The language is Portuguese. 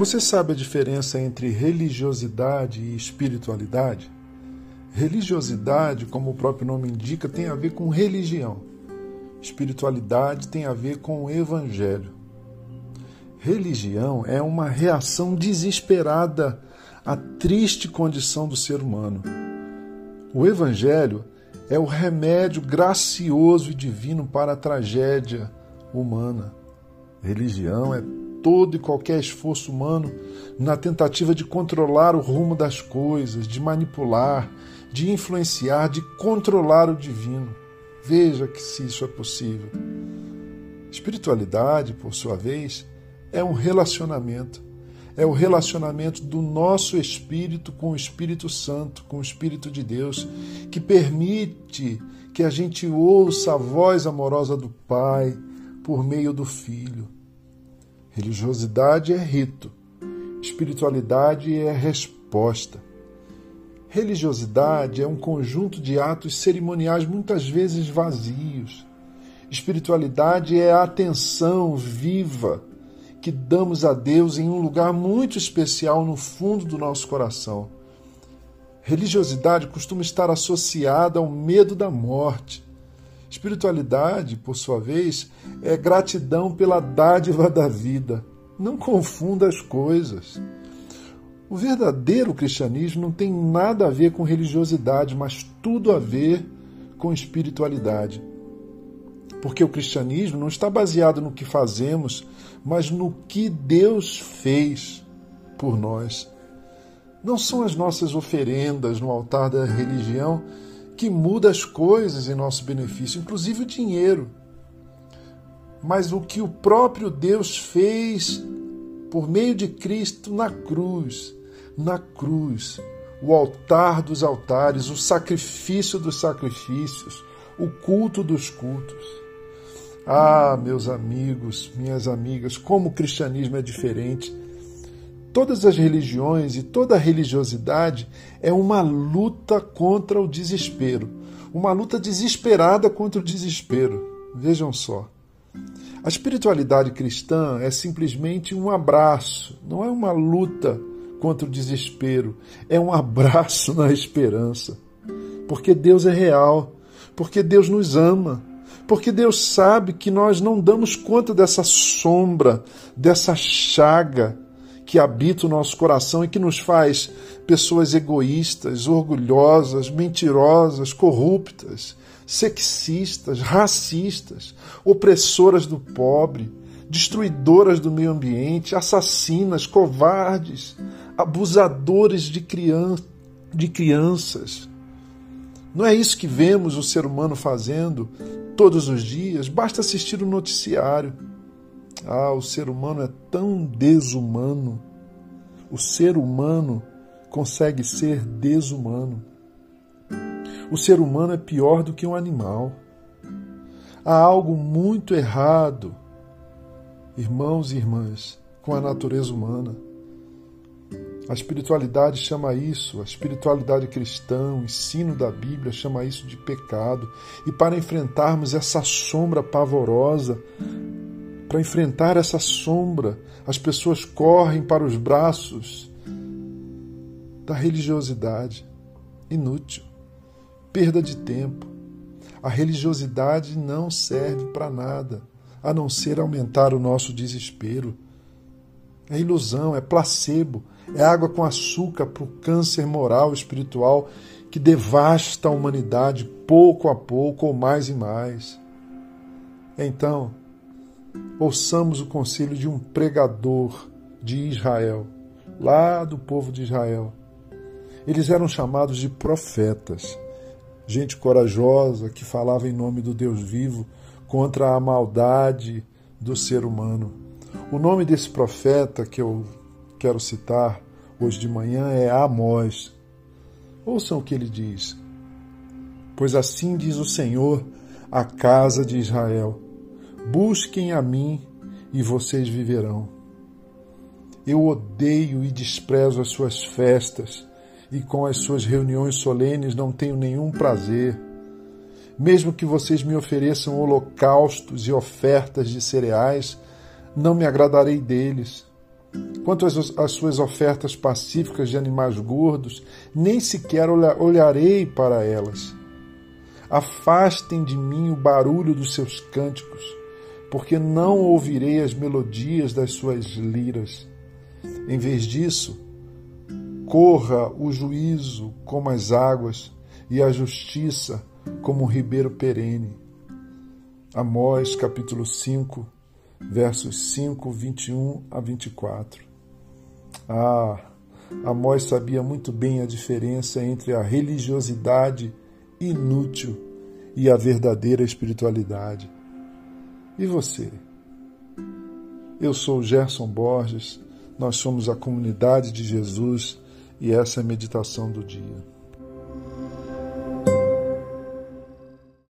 Você sabe a diferença entre religiosidade e espiritualidade? Religiosidade, como o próprio nome indica, tem a ver com religião. Espiritualidade tem a ver com o evangelho. Religião é uma reação desesperada à triste condição do ser humano. O evangelho é o remédio gracioso e divino para a tragédia humana. Religião é todo e qualquer esforço humano na tentativa de controlar o rumo das coisas, de manipular, de influenciar, de controlar o divino. Veja que se isso é possível. Espiritualidade, por sua vez, é um relacionamento. É o relacionamento do nosso espírito com o Espírito Santo, com o Espírito de Deus, que permite que a gente ouça a voz amorosa do Pai por meio do Filho Religiosidade é rito, espiritualidade é resposta. Religiosidade é um conjunto de atos cerimoniais muitas vezes vazios. Espiritualidade é a atenção viva que damos a Deus em um lugar muito especial no fundo do nosso coração. Religiosidade costuma estar associada ao medo da morte, Espiritualidade, por sua vez, é gratidão pela dádiva da vida. Não confunda as coisas. O verdadeiro cristianismo não tem nada a ver com religiosidade, mas tudo a ver com espiritualidade. Porque o cristianismo não está baseado no que fazemos, mas no que Deus fez por nós. Não são as nossas oferendas no altar da religião que muda as coisas em nosso benefício, inclusive o dinheiro. Mas o que o próprio Deus fez por meio de Cristo na cruz, na cruz, o altar dos altares, o sacrifício dos sacrifícios, o culto dos cultos. Ah, meus amigos, minhas amigas, como o cristianismo é diferente Todas as religiões e toda religiosidade é uma luta contra o desespero, uma luta desesperada contra o desespero. Vejam só. A espiritualidade cristã é simplesmente um abraço, não é uma luta contra o desespero, é um abraço na esperança. Porque Deus é real, porque Deus nos ama, porque Deus sabe que nós não damos conta dessa sombra, dessa chaga que habita o nosso coração e que nos faz pessoas egoístas, orgulhosas, mentirosas, corruptas, sexistas, racistas, opressoras do pobre, destruidoras do meio ambiente, assassinas, covardes, abusadores de, crian de crianças. Não é isso que vemos o ser humano fazendo todos os dias? Basta assistir o noticiário ah, o ser humano é tão desumano. O ser humano consegue ser desumano. O ser humano é pior do que um animal. Há algo muito errado, irmãos e irmãs, com a natureza humana. A espiritualidade chama isso, a espiritualidade cristã, o ensino da Bíblia chama isso de pecado. E para enfrentarmos essa sombra pavorosa, para enfrentar essa sombra, as pessoas correm para os braços da religiosidade. Inútil. Perda de tempo. A religiosidade não serve para nada, a não ser aumentar o nosso desespero. É ilusão, é placebo, é água com açúcar para o câncer moral e espiritual que devasta a humanidade pouco a pouco ou mais e mais. Então, ouçamos o conselho de um pregador de Israel, lá do povo de Israel. Eles eram chamados de profetas, gente corajosa que falava em nome do Deus vivo contra a maldade do ser humano. O nome desse profeta que eu quero citar hoje de manhã é Amós. Ouçam o que ele diz. Pois assim diz o Senhor à casa de Israel Busquem a mim e vocês viverão. Eu odeio e desprezo as suas festas e com as suas reuniões solenes não tenho nenhum prazer. Mesmo que vocês me ofereçam holocaustos e ofertas de cereais, não me agradarei deles. Quanto às, às suas ofertas pacíficas de animais gordos, nem sequer olharei para elas. Afastem de mim o barulho dos seus cânticos, porque não ouvirei as melodias das suas liras. Em vez disso, corra o juízo como as águas e a justiça como um ribeiro perene. Amós capítulo 5, versos 5, 21 a 24. Ah, Amós sabia muito bem a diferença entre a religiosidade inútil e a verdadeira espiritualidade. E você? Eu sou Gerson Borges, nós somos a comunidade de Jesus e essa é a meditação do dia.